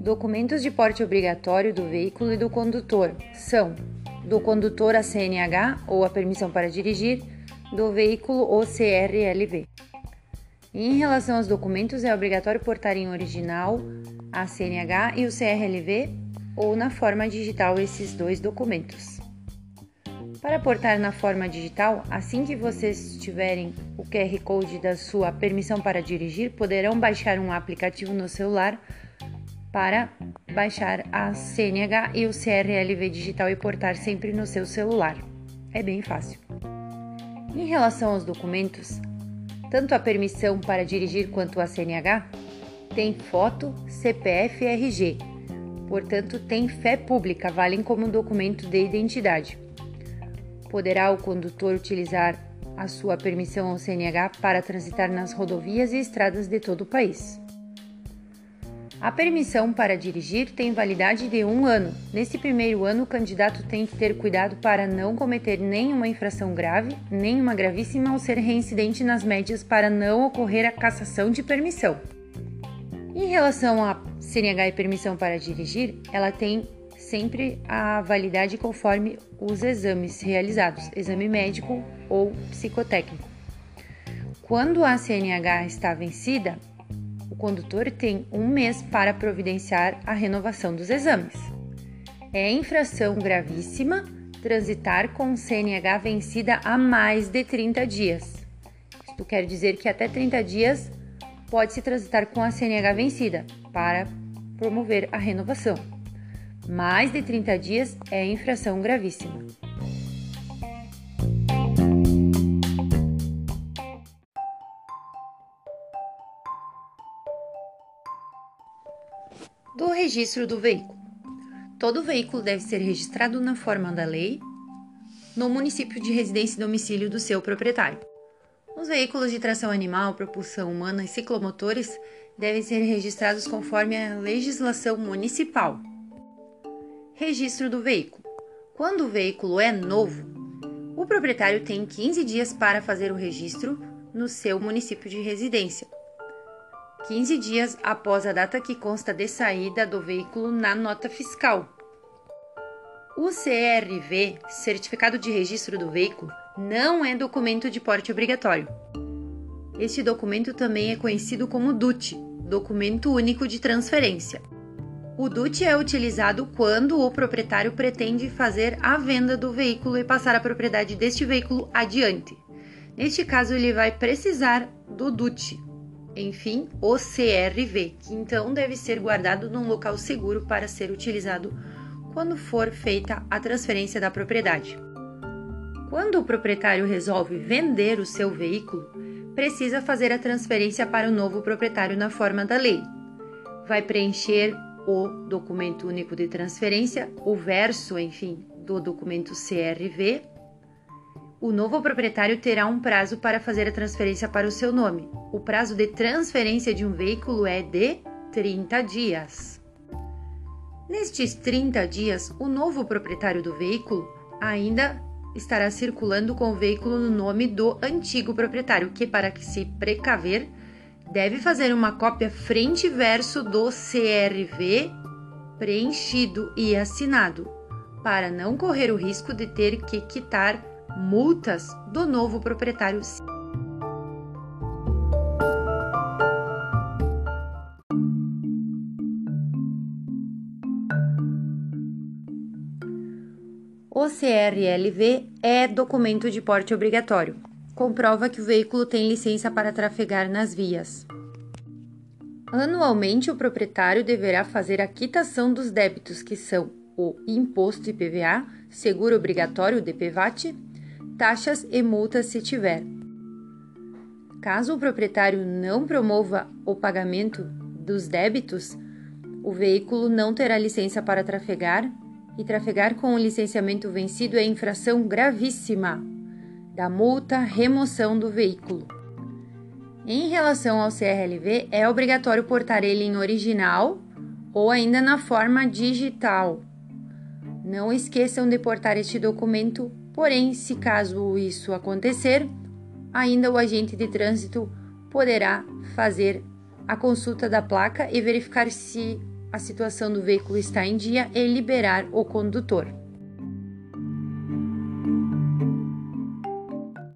Documentos de porte obrigatório do veículo e do condutor são do condutor a CNH ou a permissão para dirigir, do veículo ou CRLV. Em relação aos documentos, é obrigatório portar em original a CNH e o CRLV ou na forma digital esses dois documentos. Para portar na forma digital, assim que vocês tiverem o QR Code da sua permissão para dirigir, poderão baixar um aplicativo no celular para baixar a CNH e o CRLV digital e portar sempre no seu celular. É bem fácil. Em relação aos documentos, tanto a permissão para dirigir quanto a CNH tem foto, CPF e RG. Portanto, tem fé pública, valem como documento de identidade. Poderá o condutor utilizar a sua permissão ou CNH para transitar nas rodovias e estradas de todo o país. A permissão para dirigir tem validade de um ano. Nesse primeiro ano, o candidato tem que ter cuidado para não cometer nenhuma infração grave, nenhuma gravíssima ou ser reincidente nas médias para não ocorrer a cassação de permissão. Em relação à CNH e permissão para dirigir, ela tem sempre a validade conforme os exames realizados, exame médico ou psicotécnico. Quando a CNH está vencida, o condutor tem um mês para providenciar a renovação dos exames. É infração gravíssima transitar com CNH vencida há mais de 30 dias. Isto quer dizer que até 30 dias pode-se transitar com a CNH vencida para promover a renovação. Mais de 30 dias é infração gravíssima. do registro do veículo. Todo veículo deve ser registrado na forma da lei no município de residência e domicílio do seu proprietário. Os veículos de tração animal, propulsão humana e ciclomotores devem ser registrados conforme a legislação municipal. Registro do veículo. Quando o veículo é novo, o proprietário tem 15 dias para fazer o registro no seu município de residência, 15 dias após a data que consta de saída do veículo na nota fiscal. O CRV, Certificado de Registro do Veículo, não é documento de porte obrigatório. Este documento também é conhecido como DUT, Documento Único de Transferência. O DUT é utilizado quando o proprietário pretende fazer a venda do veículo e passar a propriedade deste veículo adiante. Neste caso, ele vai precisar do DUT, enfim, o CRV, que então deve ser guardado num local seguro para ser utilizado quando for feita a transferência da propriedade. Quando o proprietário resolve vender o seu veículo, precisa fazer a transferência para o novo proprietário na forma da lei. Vai preencher o documento único de transferência, o verso, enfim, do documento CRV o novo proprietário terá um prazo para fazer a transferência para o seu nome. O prazo de transferência de um veículo é de 30 dias. Nestes 30 dias, o novo proprietário do veículo ainda estará circulando com o veículo no nome do antigo proprietário, que, para se precaver, deve fazer uma cópia frente e verso do CRV preenchido e assinado, para não correr o risco de ter que quitar multas do novo proprietário. O CRLV é documento de porte obrigatório. Comprova que o veículo tem licença para trafegar nas vias. Anualmente, o proprietário deverá fazer a quitação dos débitos, que são o imposto IPVA, seguro obrigatório DPVAT, taxas e multas se tiver. Caso o proprietário não promova o pagamento dos débitos, o veículo não terá licença para trafegar e trafegar com o licenciamento vencido é infração gravíssima da multa remoção do veículo. Em relação ao CRLV, é obrigatório portar ele em original ou ainda na forma digital. Não esqueçam de portar este documento Porém, se caso isso acontecer, ainda o agente de trânsito poderá fazer a consulta da placa e verificar se a situação do veículo está em dia e liberar o condutor.